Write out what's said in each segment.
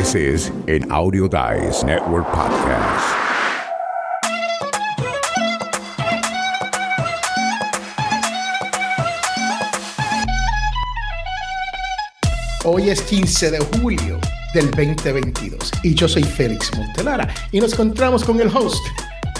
This is an Audio Dice Network podcast. Hoy es 15 de julio del 2022 y yo soy Félix Montelara y nos encontramos con el host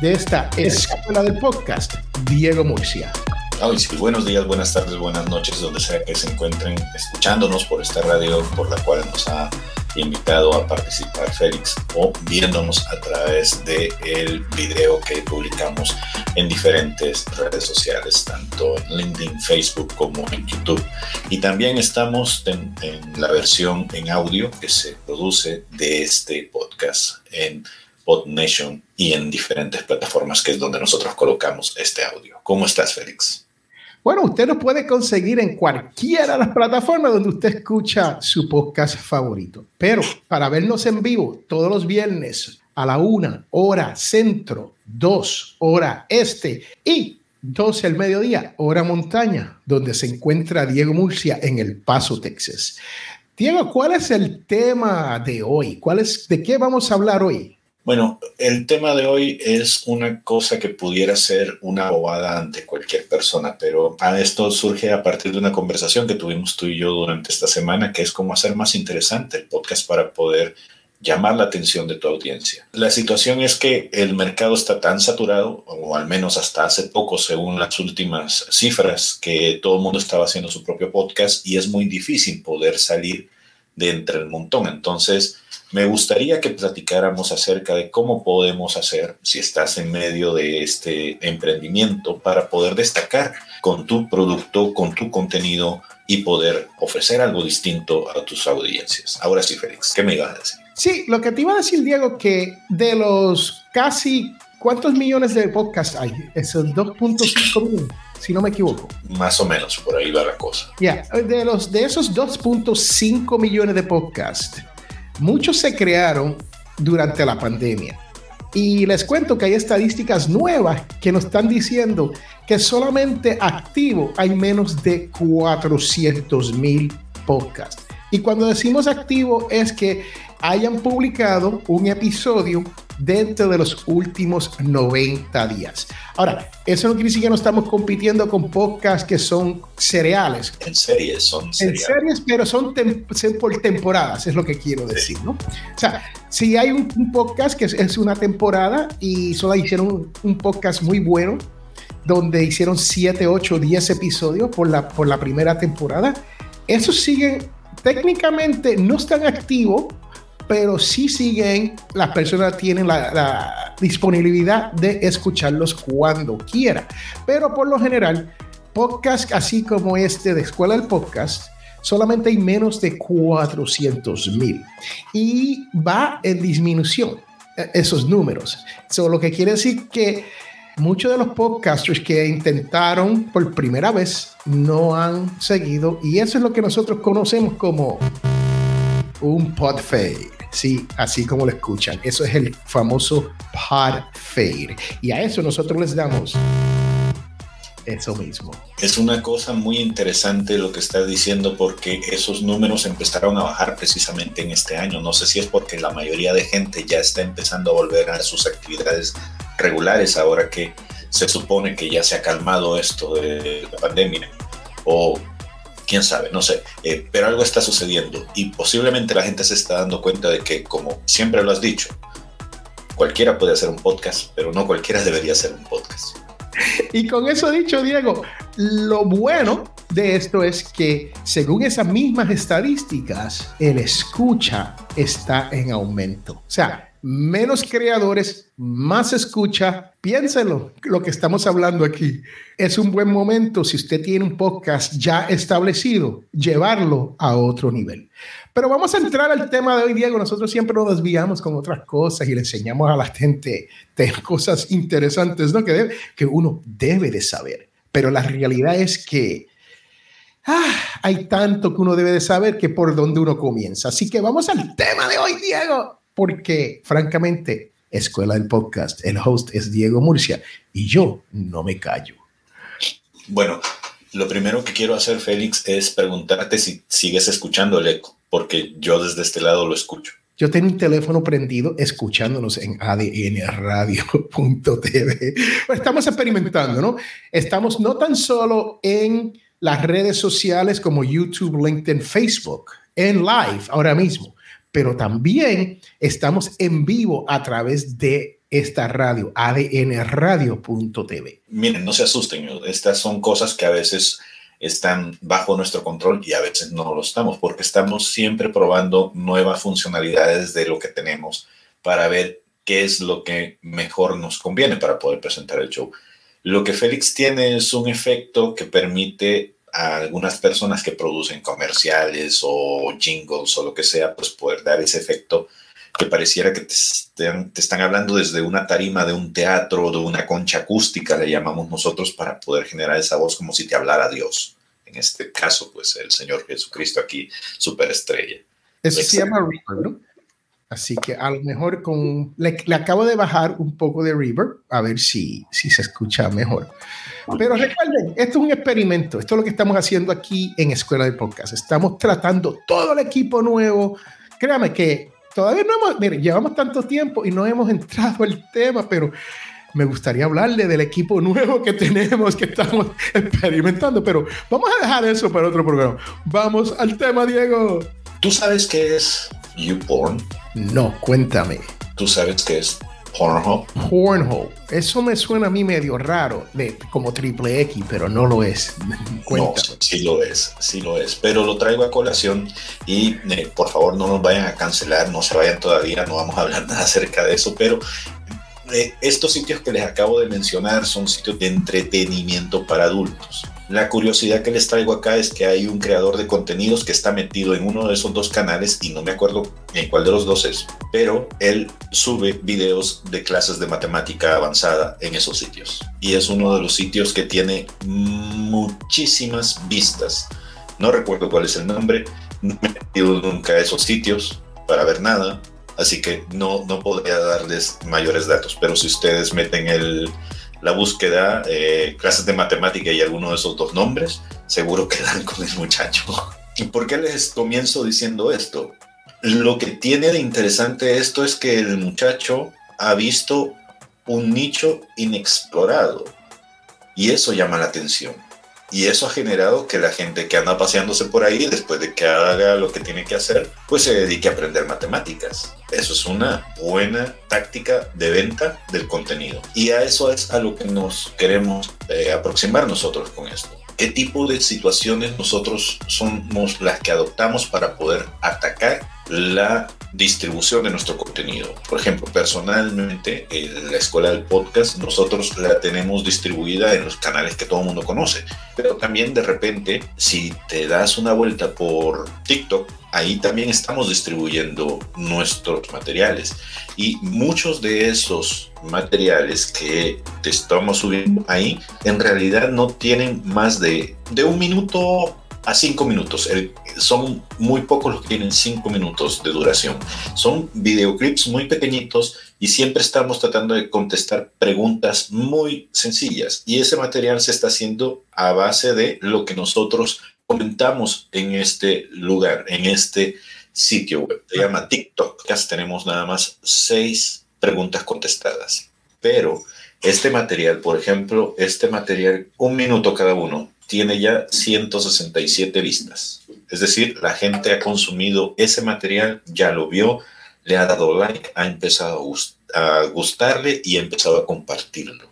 de esta escuela del podcast, Diego Murcia. Ay, sí, buenos días, buenas tardes, buenas noches, donde sea que se encuentren escuchándonos por esta radio por la cual nos ha invitado a participar Félix o viéndonos a través de el video que publicamos en diferentes redes sociales, tanto en LinkedIn, Facebook como en YouTube. Y también estamos en, en la versión en audio que se produce de este podcast en PodNation y en diferentes plataformas que es donde nosotros colocamos este audio. ¿Cómo estás, Félix? Bueno, usted nos puede conseguir en cualquiera de las plataformas donde usted escucha su podcast favorito. Pero para vernos en vivo todos los viernes a la una hora centro, dos hora este y 12 al mediodía, hora montaña, donde se encuentra Diego Murcia en El Paso, Texas. Diego, ¿cuál es el tema de hoy? ¿Cuál es, ¿De qué vamos a hablar hoy? Bueno, el tema de hoy es una cosa que pudiera ser una bobada ante cualquier persona, pero a esto surge a partir de una conversación que tuvimos tú y yo durante esta semana, que es cómo hacer más interesante el podcast para poder llamar la atención de tu audiencia. La situación es que el mercado está tan saturado, o al menos hasta hace poco, según las últimas cifras, que todo el mundo estaba haciendo su propio podcast y es muy difícil poder salir de entre el montón. Entonces, me gustaría que platicáramos acerca de cómo podemos hacer, si estás en medio de este emprendimiento, para poder destacar con tu producto, con tu contenido y poder ofrecer algo distinto a tus audiencias. Ahora sí, Félix, ¿qué me ibas a decir? Sí, lo que te iba a decir, Diego, que de los casi, ¿cuántos millones de podcasts hay? Esos 2.5 millones, si no me equivoco. Más o menos, por ahí va la cosa. Ya, de, los, de esos 2.5 millones de podcasts, Muchos se crearon durante la pandemia. Y les cuento que hay estadísticas nuevas que nos están diciendo que solamente activo hay menos de 400 mil podcasts. Y cuando decimos activo es que hayan publicado un episodio dentro de los últimos 90 días. Ahora, eso no quiere decir que no estamos compitiendo con podcasts que son cereales. En series son cereales. En series, pero son por temporadas, es lo que quiero decir, ¿no? O sea, si hay un, podcast que es, una temporada y solo hicieron un, un, podcast muy bueno, donde hicieron 7, 8, 10 episodios por la, por la primera temporada, esos siguen técnicamente no están activos, pero sí siguen, las personas tienen la, disponibilidad de escucharlos cuando quiera. Pero por lo general, podcast así como este de Escuela del Podcast, solamente hay menos de 400 mil y va en disminución eh, esos números. Eso lo que quiere decir que muchos de los podcasters que intentaron por primera vez no han seguido y eso es lo que nosotros conocemos como un pod fade. Sí, así como lo escuchan. Eso es el famoso pod fade. Y a eso nosotros les damos eso mismo. Es una cosa muy interesante lo que estás diciendo porque esos números empezaron a bajar precisamente en este año. No sé si es porque la mayoría de gente ya está empezando a volver a sus actividades regulares ahora que se supone que ya se ha calmado esto de la pandemia o quién sabe, no sé, eh, pero algo está sucediendo y posiblemente la gente se está dando cuenta de que, como siempre lo has dicho, cualquiera puede hacer un podcast, pero no cualquiera debería hacer un podcast. Y con eso dicho, Diego, lo bueno de esto es que según esas mismas estadísticas, el escucha está en aumento. O sea, menos creadores, más escucha. Piénselo, lo que estamos hablando aquí. Es un buen momento, si usted tiene un podcast ya establecido, llevarlo a otro nivel. Pero vamos a entrar al tema de hoy, Diego. Nosotros siempre nos desviamos con otras cosas y le enseñamos a la gente cosas interesantes, ¿no? Que, que uno debe de saber. Pero la realidad es que ah, hay tanto que uno debe de saber que por dónde uno comienza. Así que vamos al tema de hoy, Diego porque francamente, Escuela del Podcast, el host es Diego Murcia y yo no me callo. Bueno, lo primero que quiero hacer, Félix, es preguntarte si sigues escuchando el eco, porque yo desde este lado lo escucho. yo tengo un teléfono prendido escuchándonos en adnradio.tv. Estamos experimentando, ¿no? Estamos no tan solo en las redes sociales como YouTube, LinkedIn, Facebook, en live ahora mismo, pero también estamos en vivo a través de esta radio, adnradio.tv. Miren, no se asusten, estas son cosas que a veces están bajo nuestro control y a veces no lo estamos, porque estamos siempre probando nuevas funcionalidades de lo que tenemos para ver qué es lo que mejor nos conviene para poder presentar el show. Lo que Félix tiene es un efecto que permite a algunas personas que producen comerciales o jingles o lo que sea, pues poder dar ese efecto que pareciera que te están, te están hablando desde una tarima de un teatro, de una concha acústica, le llamamos nosotros, para poder generar esa voz como si te hablara Dios. En este caso, pues el Señor Jesucristo aquí, superestrella. Eso se llama Reaper, ¿no? Así que a lo mejor con le, acabo de bajar un poco de reverb a ver si, si se escucha mejor. Pero recuerden, esto es un experimento. Esto es lo que estamos haciendo aquí en Escuela de Podcast. Estamos tratando todo el equipo nuevo. Créame que todavía no hemos, mire, llevamos tanto tiempo y no hemos entrado al tema, pero me gustaría hablarle del equipo nuevo que tenemos, que estamos experimentando, pero vamos a dejar eso para otro programa. Vamos al tema, Diego. ¿Tú sabes qué es YouPorn? No, cuéntame. ¿Tú sabes qué es Pornhub? Pornhub. Eso me suena a mí medio raro, de, como triple X, pero no lo es. No, sí lo es, sí lo es. Pero lo traigo a colación y eh, por favor no nos vayan a cancelar, no se vayan todavía, no vamos a hablar nada acerca de eso, pero eh, estos sitios que les acabo de mencionar son sitios de entretenimiento para adultos. La curiosidad que les traigo acá es que hay un creador de contenidos que está metido en uno de esos dos canales y no me acuerdo en cuál de los dos es, pero él sube videos de clases de matemática avanzada en esos sitios. Y es uno de los sitios que tiene muchísimas vistas. No recuerdo cuál es el nombre, no me he metido nunca a esos sitios para ver nada, así que no, no podría darles mayores datos, pero si ustedes meten el, la búsqueda, eh, clases de matemática y alguno de esos dos nombres, seguro quedan con el muchacho. ¿Y por qué les comienzo diciendo esto? Lo que tiene de interesante esto es que el muchacho ha visto un nicho inexplorado y eso llama la atención. Y eso ha generado que la gente que anda paseándose por ahí, después de que haga lo que tiene que hacer, pues se dedique a aprender matemáticas. Eso es una buena táctica de venta del contenido. Y a eso es a lo que nos queremos eh, aproximar nosotros con esto. ¿Qué tipo de situaciones nosotros somos las que adoptamos para poder atacar la distribución de nuestro contenido. Por ejemplo, personalmente, en la escuela del podcast, nosotros la tenemos distribuida en los canales que todo el mundo conoce. Pero también de repente, si te das una vuelta por TikTok, ahí también estamos distribuyendo nuestros materiales. Y muchos de esos materiales que te estamos subiendo ahí, en realidad no tienen más de, de un minuto a cinco minutos. son muy pocos los que tienen cinco minutos de duración. Son videoclips muy pequeñitos y siempre estamos tratando de contestar preguntas muy sencillas. Y ese material se está haciendo a base de lo que nosotros comentamos en este lugar, en este sitio web. Se llama TikTok. Tenemos nada más seis preguntas contestadas. Pero este material, por ejemplo, este material, un minuto cada uno, tiene ya 167 vistas. Es decir, la gente ha consumido ese material, ya lo vio, le ha dado like, ha empezado a, gustarle y ha empezado a compartirlo.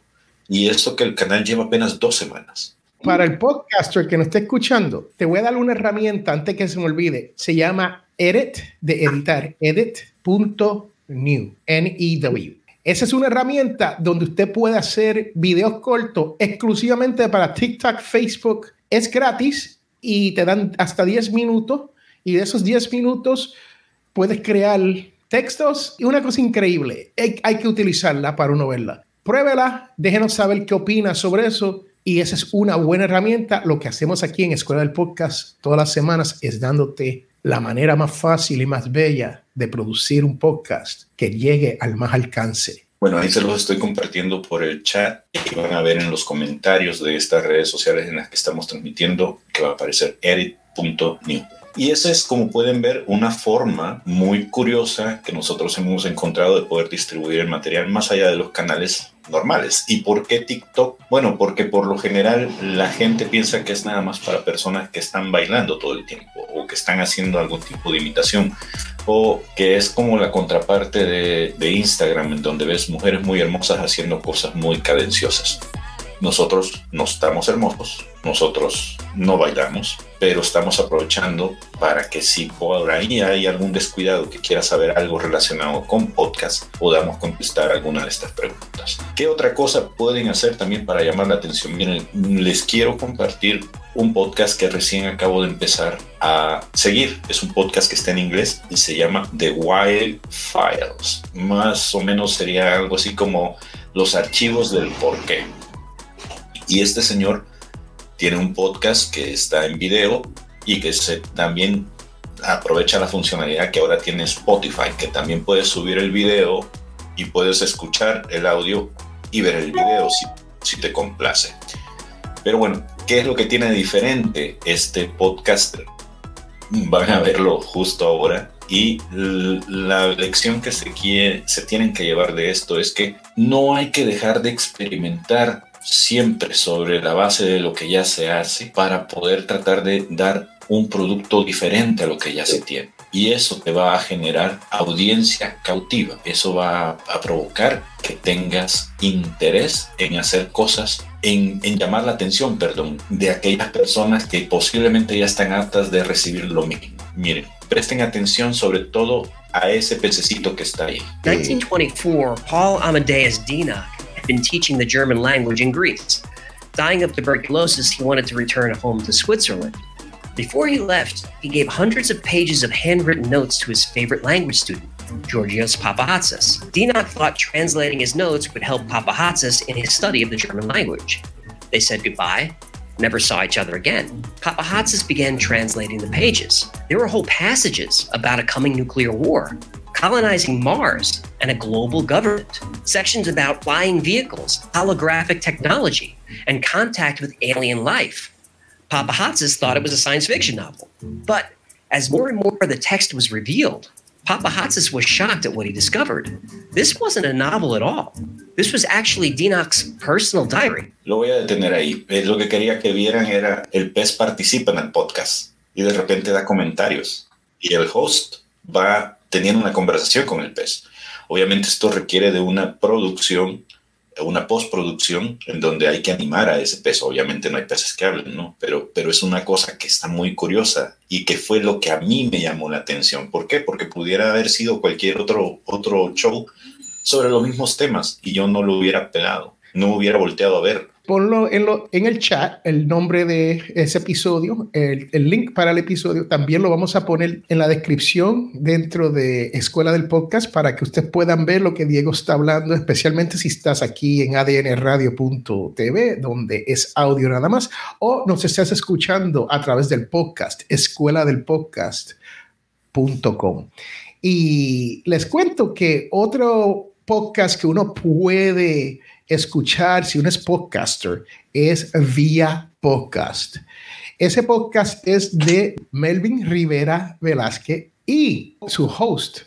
Y esto que el canal lleva apenas dos semanas. Para el podcaster que no esté escuchando, te voy a dar una herramienta antes que se me olvide. Se llama Edit, de editar, edit.new, N-E-W. Esa es una herramienta donde usted puede hacer videos cortos exclusivamente para TikTok, Facebook. Es gratis y te dan hasta 10 minutos y de esos 10 minutos puedes crear textos y una cosa increíble. Hay, que utilizarla para uno verla. Pruébela, déjenos saber qué opinas sobre eso y esa es una buena herramienta. Lo que hacemos aquí en Escuela del Podcast todas las semanas es dándote la manera más fácil y más bella de producir un podcast que llegue al más alcance. Bueno, ahí se los estoy compartiendo por el chat y van a ver en los comentarios de estas redes sociales en las que estamos transmitiendo que va a aparecer edit.new. Y esa es, como pueden ver, una forma muy curiosa que nosotros hemos encontrado de poder distribuir el material más allá de los canales normales. ¿Y por qué TikTok? Bueno, porque por lo general la gente piensa que es nada más para personas que están bailando todo el tiempo o que están haciendo algún tipo de imitación o que es como la contraparte de, de Instagram en donde ves mujeres muy hermosas haciendo cosas muy cadenciosas. Nosotros no estamos hermosos, nosotros no bailamos, pero estamos aprovechando para que si por ahí hay algún descuidado que quiera saber algo relacionado con podcast, podamos contestar alguna de estas preguntas. ¿Qué otra cosa pueden hacer también para llamar la atención? Miren, les quiero compartir un podcast que recién acabo de empezar a seguir. Es un podcast que está en inglés y se llama The Wild Files. Más o menos sería algo así como los archivos del porqué y este señor tiene un podcast que está en video y que se, también aprovecha la funcionalidad que ahora tiene Spotify, que también puedes subir el video y puedes escuchar el audio y ver el video si, si te complace. Pero bueno, ¿qué es lo que tiene diferente este podcast? Van a verlo justo ahora. Y la lección que se, quiere, se tienen que llevar de esto es que no hay que dejar de experimentar siempre sobre la base de lo que ya se hace para poder tratar de dar un producto diferente a lo que ya se tiene. Y eso te va a generar audiencia cautiva. Eso va a provocar que tengas interés en hacer cosas, en, llamar la atención, perdón, de aquellas personas que posiblemente ya están aptas de recibir lo mismo. Miren, presten atención sobre todo a ese pececito que está ahí. 1924, Paul Amadeus been teaching the German language in Greece. Dying of tuberculosis, he wanted to return home to Switzerland. Before he left, he gave hundreds of pages of handwritten notes to his favorite language student, Georgios Papahatsis. Dinok thought translating his notes would help Papahatsis in his study of the German language. They said goodbye, never saw each other again. Papahatsis began translating the pages. There were whole passages about a coming nuclear war, colonizing Mars, and a global government, sections about flying vehicles, holographic technology, and contact with alien life. Papa Hotsis thought it was a science fiction novel. But as more and more of the text was revealed, Papa Hotsis was shocked at what he discovered. This wasn't a novel at all. This was actually Dinok's personal diary. Lo voy a detener ahí. Eh, lo que quería que vieran era el pez participa en el podcast y de repente da comentarios y el host va teniendo una conversación con el pez. Obviamente esto requiere de una producción, una postproducción en donde hay que animar a ese pez. Obviamente no hay peces que hablen, ¿no? Pero, pero es una cosa que está muy curiosa y que fue lo que a mí me llamó la atención. ¿Por qué? Porque pudiera haber sido cualquier otro, otro show sobre los mismos temas y yo no lo hubiera pegado, no hubiera volteado a ver ponlo en, el chat, el nombre de ese episodio, el, el, link para el episodio, también lo vamos a poner en la descripción dentro de Escuela del Podcast para que ustedes puedan ver lo que Diego está hablando, especialmente si estás aquí en adnradio.tv, donde es audio nada más, o nos estás escuchando a través del podcast, escuela del podcast.com. Y les cuento que otro podcast que uno puede escuchar, si uno es podcaster, es vía podcast. Ese podcast es de Melvin Rivera Velázquez y su host,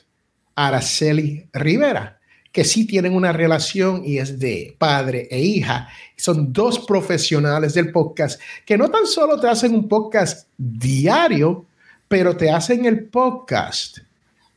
Araceli Rivera, que sí tienen una relación y es de padre e hija. Son dos profesionales del podcast que no tan solo te hacen un podcast diario, pero te hacen el podcast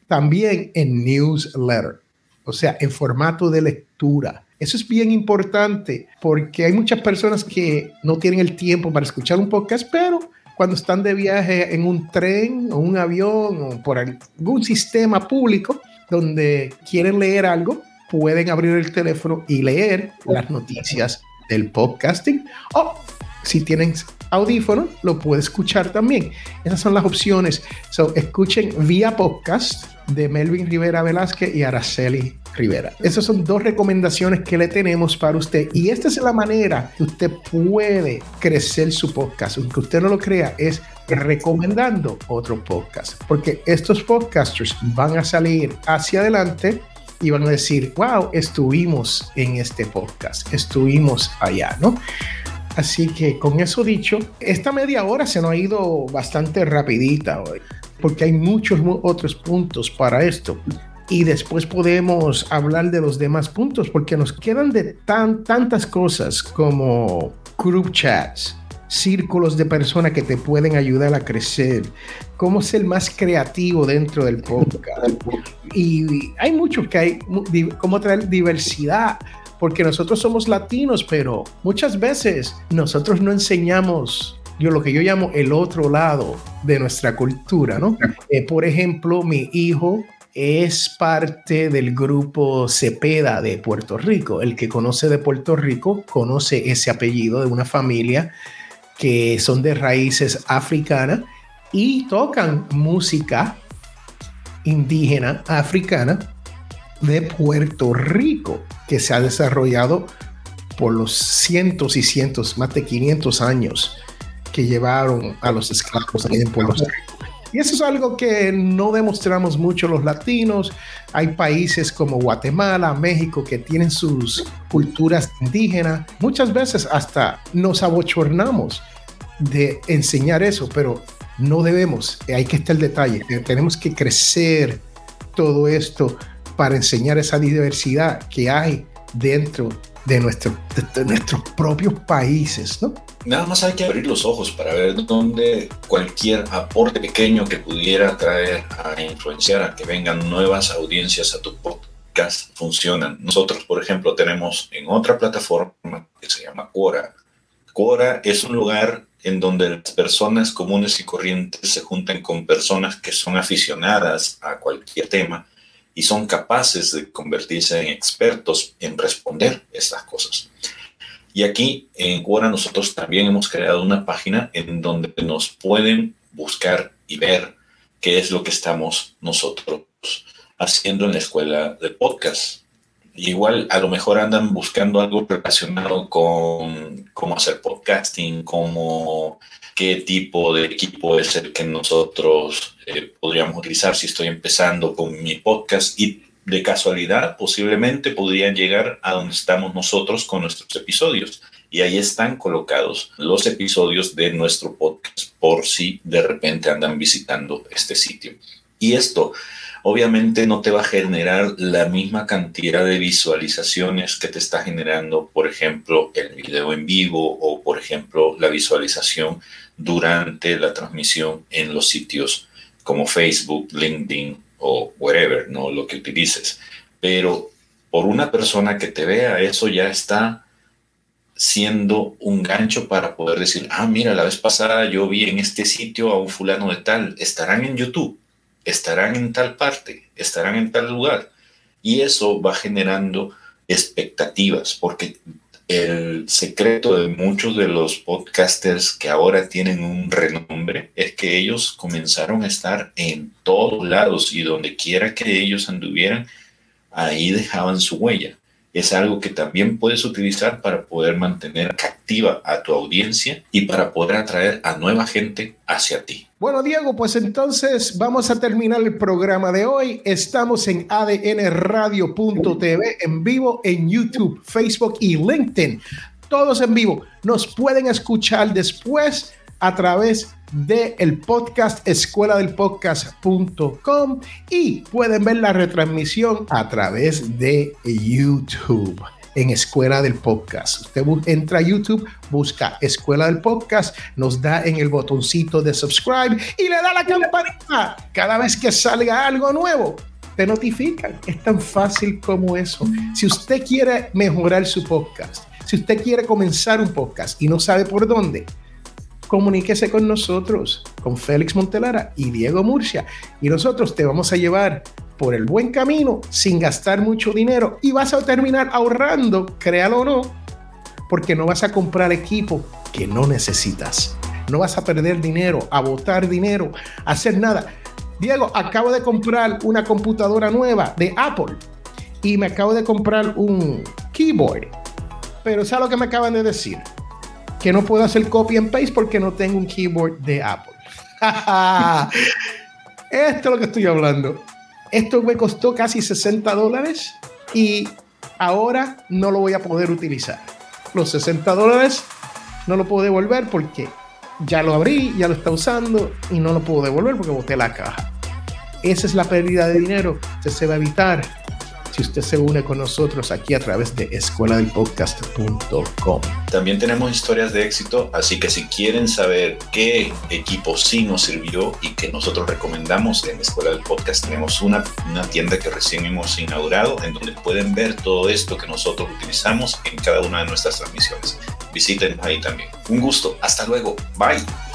también en newsletter, o sea, en formato de lectura. Eso es bien importante porque hay muchas personas que no tienen el tiempo para escuchar un podcast, pero cuando están de viaje en un tren o un avión o por algún sistema público donde quieren leer algo, pueden abrir el teléfono y leer las noticias del podcasting o si tienen audífono, lo puede escuchar también. Esas son las opciones. So, escuchen vía podcast de Melvin Rivera Velázquez y Araceli Rivera. Esas son dos recomendaciones que le tenemos para usted. Y esta es la manera que usted puede crecer su podcast. Aunque usted no lo crea, es recomendando otro podcast. Porque estos podcasters van a salir hacia adelante y van a decir, wow, estuvimos en este podcast, estuvimos allá, ¿no? Así que con eso dicho, esta media hora se nos ha ido bastante rapidita hoy, porque hay muchos otros puntos para esto. Y después podemos hablar de los demás puntos, porque nos quedan de tan, tantas cosas como group chats, círculos de personas que te pueden ayudar a crecer, cómo ser más creativo dentro del podcast. Y hay mucho que hay, cómo traer diversidad, porque nosotros somos latinos, pero muchas veces nosotros no enseñamos yo lo que yo llamo el otro lado de nuestra cultura, ¿no? Eh, por ejemplo, mi hijo es parte del grupo Cepeda de Puerto Rico. El que conoce de Puerto Rico conoce ese apellido de una familia que son de raíces africanas y tocan música indígena africana de Puerto Rico, que se ha desarrollado por los cientos y cientos, más de 500 años que llevaron a los esclavos en Puerto Rico. Y eso es algo que no demostramos mucho los latinos. Hay países como Guatemala, México, que tienen sus culturas indígenas. Muchas veces hasta nos abochornamos de enseñar eso, pero no debemos. Hay que estar el detalle. Tenemos que crecer todo esto para enseñar esa diversidad que hay dentro de, nuestro, de nuestros propios países, ¿no? Nada más hay que abrir los ojos para ver dónde cualquier aporte pequeño que pudiera traer a influenciar a que vengan nuevas audiencias a tu podcast funcionan. Nosotros, por ejemplo, tenemos en otra plataforma que se llama Quora. Quora es un lugar en donde las personas comunes y corrientes se juntan con personas que son aficionadas a cualquier tema y son capaces de convertirse en expertos en responder estas cosas. Y aquí en Quora nosotros también hemos creado una página en donde nos pueden buscar y ver qué es lo que estamos nosotros haciendo en la escuela de podcast. Igual a lo mejor andan buscando algo relacionado con cómo hacer podcasting, cómo qué tipo de equipo es el que nosotros eh, podríamos utilizar si estoy empezando con mi podcast y de casualidad posiblemente podrían llegar a donde estamos nosotros con nuestros episodios. Y ahí están colocados los episodios de nuestro podcast por si de repente andan visitando este sitio. Y esto obviamente no te va a generar la misma cantidad de visualizaciones que te está generando, por ejemplo, el video en vivo o, por ejemplo, la visualización durante la transmisión en los sitios como Facebook, LinkedIn o whatever, ¿no? Lo que utilices. Pero por una persona que te vea, eso ya está siendo un gancho para poder decir, ah, mira, la vez pasada yo vi en este sitio a un fulano de tal, estarán en YouTube, estarán en tal parte, estarán en tal lugar. Y eso va generando expectativas, porque el secreto de muchos de los podcasters que ahora tienen un renombre es que ellos comenzaron a estar en todos lados y donde quiera que ellos anduvieran, ahí dejaban su huella. Es algo que también puedes utilizar para poder mantener activa a tu audiencia y para poder atraer a nueva gente hacia ti. Bueno, Diego, pues entonces vamos a terminar el programa de hoy. Estamos en adnradio.tv en vivo en YouTube, Facebook y LinkedIn. Todos en vivo. Nos pueden escuchar después a través del el podcast escuela del podcast.com y pueden ver la retransmisión a través de YouTube en Escuela del Podcast. Usted entra a YouTube, busca Escuela del Podcast, nos da en el botoncito de subscribe y le da la campanita. Cada vez que salga algo nuevo, te notifican. Es tan fácil como eso. Si usted quiere mejorar su podcast, si usted quiere comenzar un podcast y no sabe por dónde, comuníquese con nosotros, con Félix Montelara y Diego Murcia, y nosotros te vamos a llevar por el buen camino sin gastar mucho dinero y vas a terminar ahorrando, créalo o no, porque no vas a comprar equipo que no necesitas. No vas a perder dinero, a botar dinero, a hacer nada. Diego, acabo de comprar una computadora nueva de Apple y me acabo de comprar un keyboard. Pero ¿sabes lo que me acaban de decir? Que no puedo hacer copy and paste porque no tengo un keyboard de Apple. Esto es lo que estoy hablando. Esto me costó casi 60 dólares y ahora no lo voy a poder utilizar. Los 60 dólares no lo puedo devolver porque ya lo abrí, ya lo está usando y no lo puedo devolver porque boté la caja. Esa es la pérdida de dinero que se va a evitar si usted se une con nosotros aquí a través de escueladelpodcast.com. También tenemos historias de éxito, así que si quieren saber qué equipo sí nos sirvió y que nosotros recomendamos en la Escuela del Podcast, tenemos una, una tienda que recién hemos inaugurado en donde pueden ver todo esto que nosotros utilizamos en cada una de nuestras transmisiones. Visítenos ahí también. Un gusto. Hasta luego. Bye.